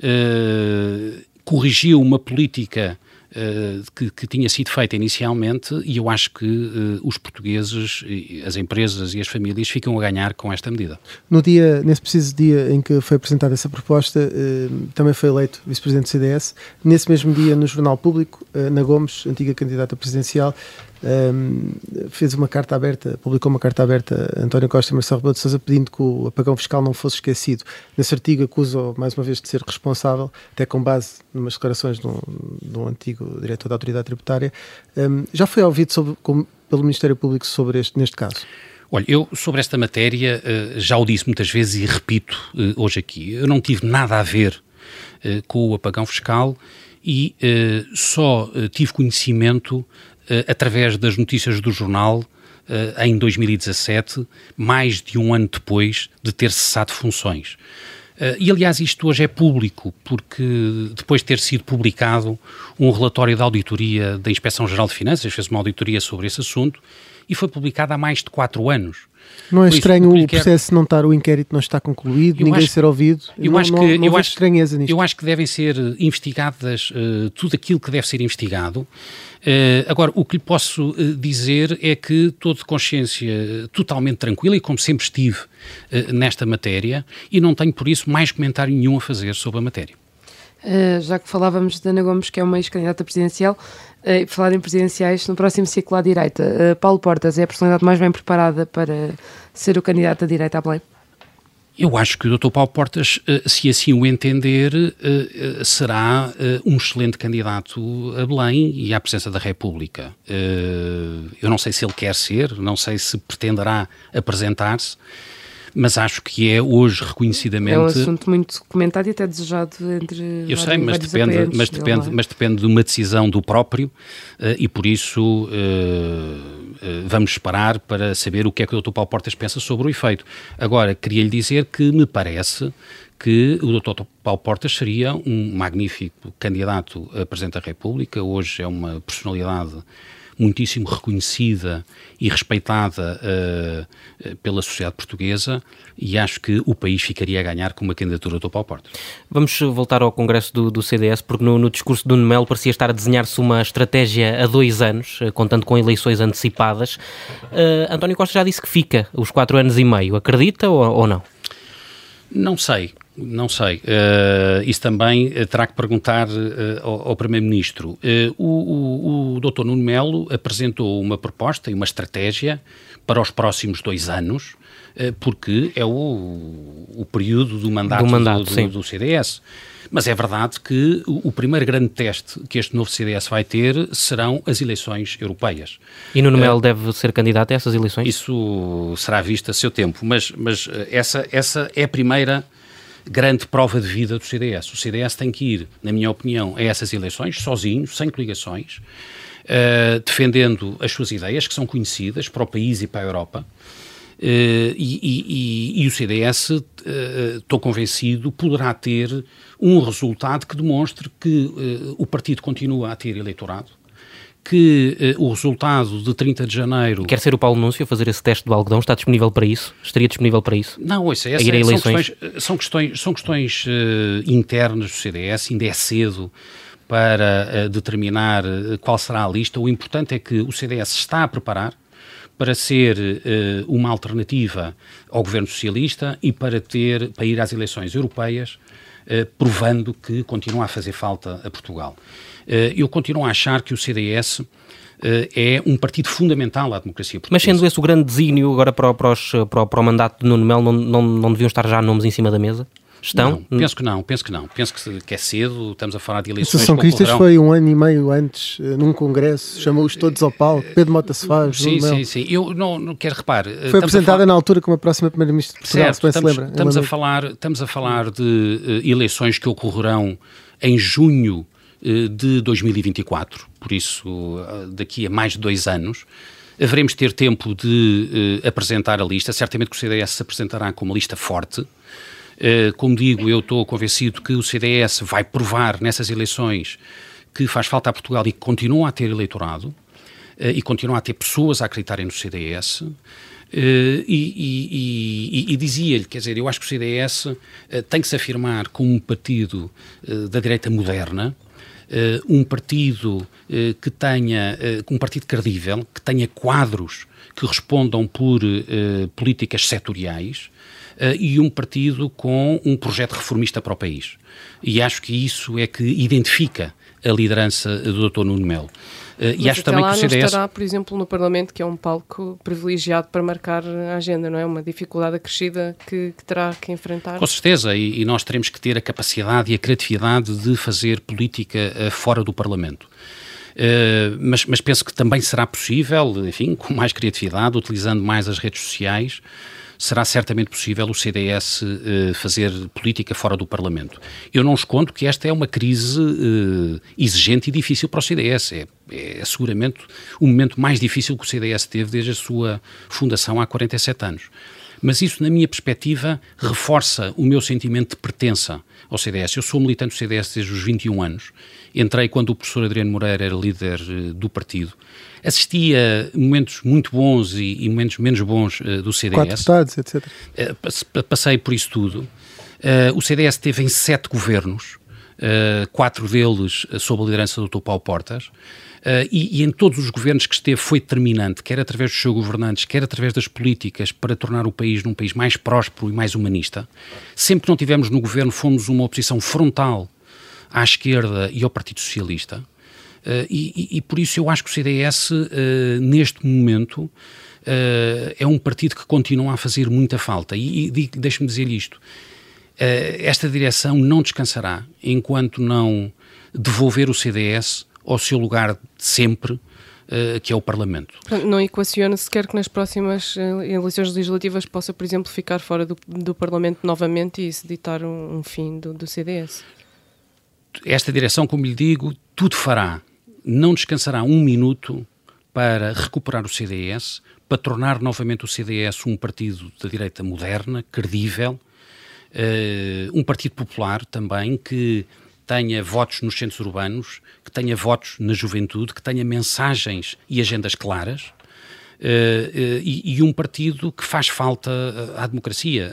Speaker 13: Uh, corrigiu uma política Uh, que, que, tinha sido feita inicialmente e eu acho que uh, os portugueses, as empresas e as famílias ficam a ganhar com esta medida.
Speaker 1: No dia, nesse preciso dia em que foi apresentada essa proposta, uh, também foi eleito vice-presidente do CDS. Nesse mesmo dia, no Jornal Público, Ana Gomes, antiga candidata presidencial, um, fez uma carta aberta, publicou uma carta aberta a António Costa e Marcelo Rebelo de Sousa pedindo que o apagão fiscal não fosse esquecido. Nesse artigo acusa mais uma vez de ser responsável, até com base numas declarações de um, de um antigo diretor da autoridade tributária. Um, já foi ouvido sobre, pelo Ministério Público sobre este, neste caso?
Speaker 13: Olha, eu sobre esta matéria uh, já o disse muitas vezes e repito uh, hoje aqui. Eu não tive nada a ver uh, com o apagão fiscal e só tive conhecimento eh, através das notícias do jornal eh, em 2017, mais de um ano depois de ter cessado funções. Uh, e aliás, isto hoje é público, porque depois de ter sido publicado um relatório da auditoria da Inspeção Geral de Finanças, fez uma auditoria sobre esse assunto, e foi publicado há mais de quatro anos.
Speaker 1: Não é estranho o processo não estar, o inquérito não está concluído, eu ninguém acho, ser ouvido?
Speaker 13: Eu
Speaker 1: não,
Speaker 13: acho que, não, não eu acho, estranheza nisto. Eu acho que devem ser investigadas uh, tudo aquilo que deve ser investigado. Uh, agora, o que lhe posso uh, dizer é que estou de consciência totalmente tranquila e como sempre estive nesta matéria e não tenho por isso mais comentário nenhum a fazer sobre a matéria.
Speaker 11: Já que falávamos de Ana Gomes, que é uma ex-candidata presidencial, Uh, falar em presidenciais, no próximo ciclo à direita, uh, Paulo Portas é a personalidade mais bem preparada para ser o candidato à direita à Belém?
Speaker 13: Eu acho que o Dr. Paulo Portas, se assim o entender, será um excelente candidato a Belém e à presença da República. eu não sei se ele quer ser, não sei se pretenderá apresentar-se mas acho que é hoje reconhecidamente. É
Speaker 11: um assunto muito comentado e até desejado entre.
Speaker 13: Eu sei, mas depende, mas, depende, mas depende de uma decisão do próprio uh, e por isso uh, uh, vamos esperar para saber o que é que o Dr. Paulo Portas pensa sobre o efeito. Agora, queria lhe dizer que me parece que o Dr. Paulo Portas seria um magnífico candidato a Presidente da República, hoje é uma personalidade muitíssimo reconhecida e respeitada uh, pela sociedade portuguesa e acho que o país ficaria a ganhar com uma candidatura do Paulo Portas.
Speaker 10: Vamos voltar ao congresso do, do CDS, porque no, no discurso do Melo parecia estar a desenhar-se uma estratégia a dois anos, contando com eleições antecipadas. Uh, António Costa já disse que fica os quatro anos e meio. Acredita ou, ou não?
Speaker 13: Não sei. Não sei. Uh, isso também uh, terá que perguntar uh, ao, ao Primeiro-Ministro. o, o, o Dr. Nuno Melo apresentou uma proposta e uma estratégia para os próximos dois anos, porque é o, o período do mandato do, mandato, do, do, do CDS. Mas é verdade que o, o, primeiro grande teste que este novo CDS vai ter serão as eleições europeias.
Speaker 10: E Nuno Melo uh, deve ser candidato a essas eleições?
Speaker 13: Isso será visto a seu tempo, mas, mas essa, essa é a primeira grande prova de vida do CDS. O CDS tem que ir, na minha opinião, a essas eleições sozinho, sem coligações, uh, defendendo as suas ideias, que são conhecidas para o país e para a Europa. Uh, e, e, e, o CDS, uh, estou convencido, poderá ter um resultado que demonstre que o partido continua a ter eleitorado, que uh, o resultado de 30 de janeiro.
Speaker 10: Quer ser o Paulo Núncio a fazer esse teste do algodão? Está disponível para isso? Estaria disponível para isso?
Speaker 13: Não, essa, é, são questões, eh, são questões, são questões uh, internas do CDS, ainda é cedo para uh, determinar qual será a lista. O importante é que o CDS está a preparar para ser uma alternativa ao governo socialista e para ter para ir às eleições europeias, provando que continua a fazer falta a Portugal. Eh, eu continuo a achar que o CDS eh, é um partido fundamental à democracia portuguesa.
Speaker 10: Mas sendo esse o grande desígnio agora para para, os, para, para o mandato de Nuno Melo, não, não, não deviam estar já nomes em cima da mesa? Estão?
Speaker 13: Não, penso que não, penso que não. Penso que, que é cedo, estamos a falar de eleições.
Speaker 1: A São Cristas foi um ano e meio antes, eh, num congresso, chamou-os todos ao palco, Pedro Mota se faz.
Speaker 13: Sim, sim, sim. Eu não, não quero repare.
Speaker 1: Foi apresentada falar... na altura como a próxima Primeira-Ministra de Portugal,
Speaker 13: certo, se estamos, se lembra. Estamos a, falar, estamos a falar de uh, eleições que ocorrerão em junho eh, de 2024, por isso eh, daqui a mais de dois anos. Haveremos de ter tempo de uh, apresentar a lista. Certamente que o CDS se apresentará com uma lista forte. Uh, como digo, eu estou convencido que o CDS vai provar nessas eleições que faz falta a Portugal e que continua a ter eleitorado uh, e continua a ter pessoas a acreditarem no CDS. Uh, e, e, e, e dizia-lhe, quer dizer, eu acho que o CDS uh, tem que se afirmar como um partido uh, da direita moderna, um partido que tenha, um partido credível, que tenha quadros que respondam por políticas setoriais e um partido com um projeto reformista para o país. E acho que isso é que identifica a liderança do Dr. Nuno Melo.
Speaker 12: Uh, e acho também que o CDS. Estará, por exemplo, no Parlamento, que é um palco privilegiado para marcar a agenda, não é? Uma dificuldade acrescida que, que terá que enfrentar.
Speaker 13: Com certeza, e, e, nós teremos que ter a capacidade e a criatividade de fazer política uh, fora do Parlamento. Uh, mas, mas penso que também será possível, enfim, com mais criatividade, utilizando mais as redes sociais, será certamente possível o CDS uh, fazer política fora do Parlamento. Eu não escondo que esta é uma crise uh, exigente e difícil para o CDS. É, é seguramente o momento mais difícil que o CDS teve desde a sua fundação há 47 anos. Mas isso, na minha perspectiva, reforça o meu sentimento de pertença ao CDS. Eu sou militante do CDS desde os 21 anos. Entrei quando o professor Adriano Moreira era líder uh, do partido assisti a momentos muito bons e, momentos menos bons uh, do CDS.
Speaker 1: Quatro estados, etc.
Speaker 13: Uh, passei por isso tudo. Uh, o CDS teve em sete governos, quatro deles sob a liderança do Dr. Paulo Portas, e, e, em todos os governos que esteve foi determinante, quer através dos seus governantes, quer através das políticas para tornar o país num país mais próspero e mais humanista. Sempre que não tivemos no governo, fomos uma oposição frontal à esquerda e ao Partido Socialista. Uh, e, e, por isso eu acho que o CDS, uh, eh, neste momento, uh, é um partido que continua a fazer muita falta. E, e deixe-me dizer isto: esta direção não descansará enquanto não devolver o CDS ao seu lugar de sempre. que é o Parlamento.
Speaker 12: Não equaciona sequer que nas próximas eleições legislativas possa, por exemplo, ficar fora do, do Parlamento novamente e isso ditar um, um fim do, do CDS?
Speaker 13: Esta direção, como lhe digo, tudo fará não descansará um minuto para recuperar o CDS, para tornar novamente o CDS um partido da direita moderna, credível, uh, um partido popular também que tenha votos nos centros urbanos, que tenha votos na juventude, que tenha mensagens e agendas claras. Uh, uh, e, e, um partido que faz falta à democracia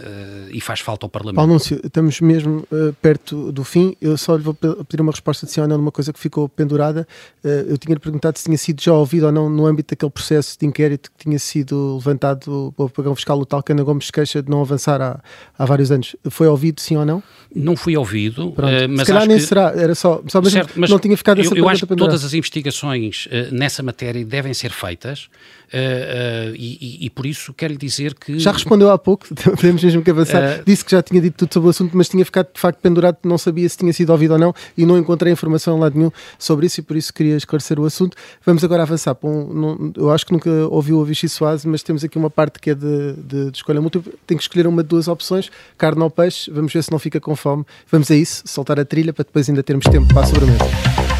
Speaker 13: e faz falta ao Parlamento.
Speaker 1: Paulo Núncio, estamos mesmo perto do fim. Eu só lhe vou pedir uma resposta de sim ou não numa coisa que ficou pendurada. eu tinha-lhe perguntado se tinha sido já ouvido ou não no âmbito daquele processo de inquérito que tinha sido levantado o apagão fiscal. O tal Cana Gomes se queixa de não avançar há, há vários anos. Foi ouvido sim ou não?
Speaker 13: Não fui ouvido, mas
Speaker 1: se calhar nem
Speaker 13: que...
Speaker 1: será. Era só, só mesmo certo,
Speaker 13: mas
Speaker 1: não tinha ficado essa
Speaker 13: eu, eu acho que
Speaker 1: pendurada.
Speaker 13: todas as investigações nessa matéria devem ser feitas. Uh, uh, e, e, por isso quero lhe dizer que.
Speaker 1: Já respondeu há pouco, podemos mesmo que avançar. Uh, Disse que já tinha dito tudo sobre o assunto, mas tinha ficado de facto pendurado, não sabia se tinha sido ouvido ou não e não encontrei informação em lado nenhum sobre isso e por isso queria esclarecer o assunto. Vamos agora avançar para um. Não, eu acho que nunca ouviu o Vichy Soase, mas temos aqui uma parte que é de, de, de escolha múltipla. Tem que escolher uma de duas opções, carne ou peixe. Vamos ver se não fica com fome. Vamos a isso, soltar a trilha para depois ainda termos tempo para a sobremesa.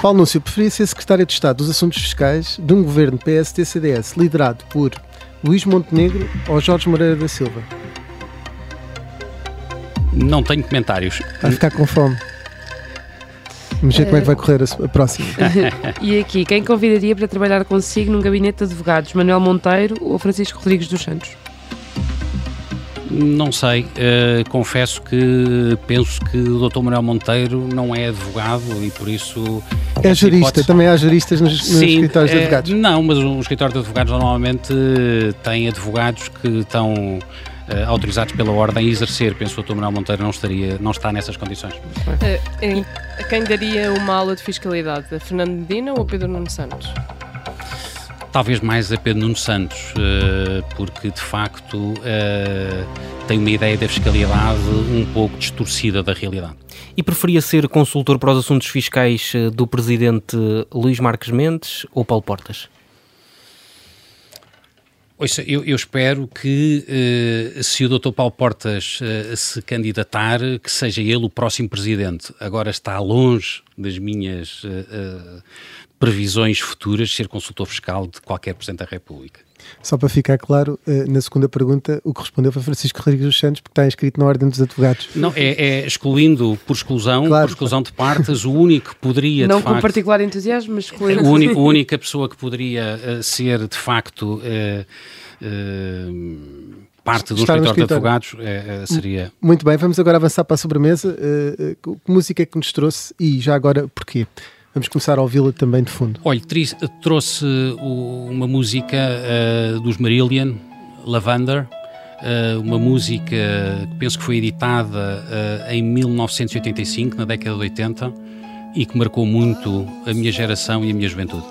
Speaker 1: Paulo Núncio preferia ser secretário de Estado dos Assuntos Fiscais de um governo PST-CDS liderado por Luís Montenegro ou Jorge Moreira da Silva?
Speaker 13: Não tenho comentários.
Speaker 1: Vai ficar com fome. Vamos ver como é que vai correr a, a próxima.
Speaker 11: e aqui, quem convidaria para trabalhar consigo num gabinete de advogados? Manuel Monteiro ou Francisco Rodrigues dos Santos?
Speaker 13: Não sei, uh, confesso que penso que o Dr. Manuel Monteiro não é advogado e por isso.
Speaker 1: É jurista, hipótese... também há juristas nos, nos Sim, escritórios de eh, advogados.
Speaker 13: Não, mas o escritório de advogados normalmente tem advogados que estão. Uh, autorizados pela ordem a exercer, penso que o Dr. Manuel Monteiro não, estaria, não está nessas condições.
Speaker 12: Uh, a quem daria uma aula de fiscalidade? A Fernando Medina ou a Pedro Nuno Santos?
Speaker 13: Talvez mais a Pedro Nuno Santos, eh, porque de facto eh, tem uma ideia da fiscalidade um pouco distorcida da realidade.
Speaker 10: E preferia ser consultor para os assuntos fiscais eh, do presidente Luís Marques Mendes ou Paulo Portas?
Speaker 13: Ouça, eu, eu, espero que uh, se o Dr. Paulo Portas uh, se candidatar, que seja ele o próximo presidente. Agora está longe das minhas uh, previsões futuras ser consultor fiscal de qualquer Presidente da República.
Speaker 1: Só para ficar claro, eh, na segunda pergunta, o que respondeu foi Francisco Rodrigues dos Santos, porque está inscrito na Ordem dos Advogados.
Speaker 13: Não, é, é excluindo por exclusão, claro. por exclusão de partes, o único que poderia.
Speaker 11: Não
Speaker 13: com facto,
Speaker 11: particular entusiasmo, mas excluindo.
Speaker 13: A única, a única pessoa que poderia uh, ser, de facto. Uh, uh, parte do escritório, escritório de advogados é, é, seria.
Speaker 1: Muito bem, vamos agora avançar para a sobremesa. Uh, que música é que nos trouxe e já agora porquê? Vamos começar a ouvi-la também de fundo.
Speaker 13: Olha, trouxe uma música uh, dos Marillion, Lavender, uh, uma música que penso que foi editada uh, em 1985, na década de 80, e que marcou muito a minha geração e a minha juventude.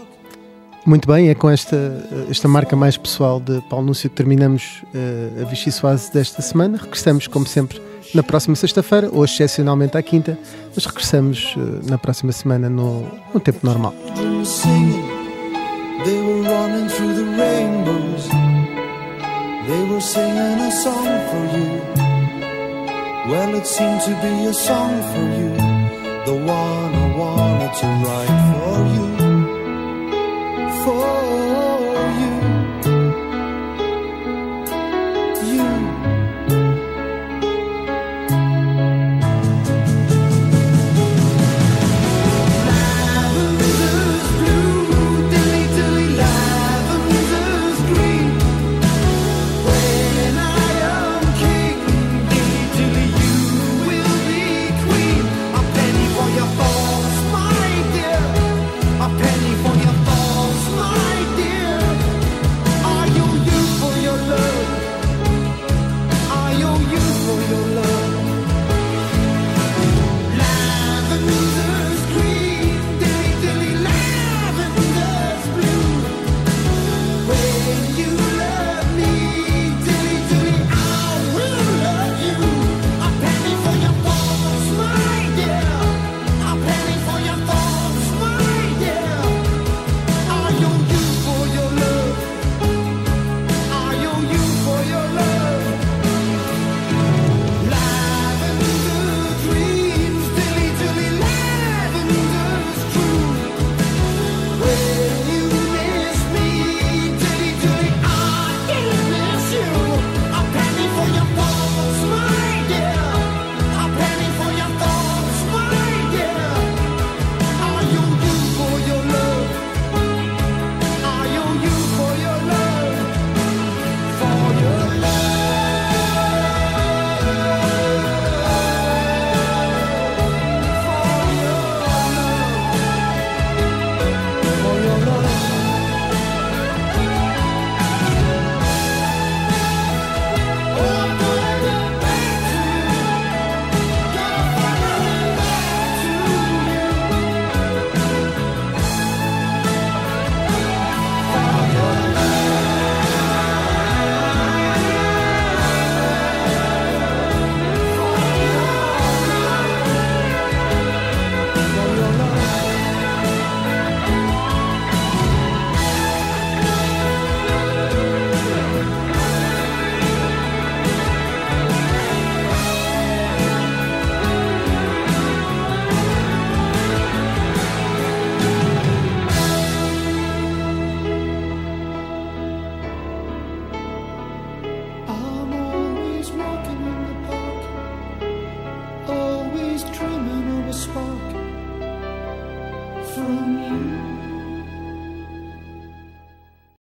Speaker 1: Muito bem, é com esta, esta marca mais pessoal de Paulo Núncio que terminamos a Vichy Soase desta semana. Regressamos, como sempre, na próxima sexta-feira, ou excepcionalmente à quinta, mas regressamos uh, na próxima semana no, tempo normal.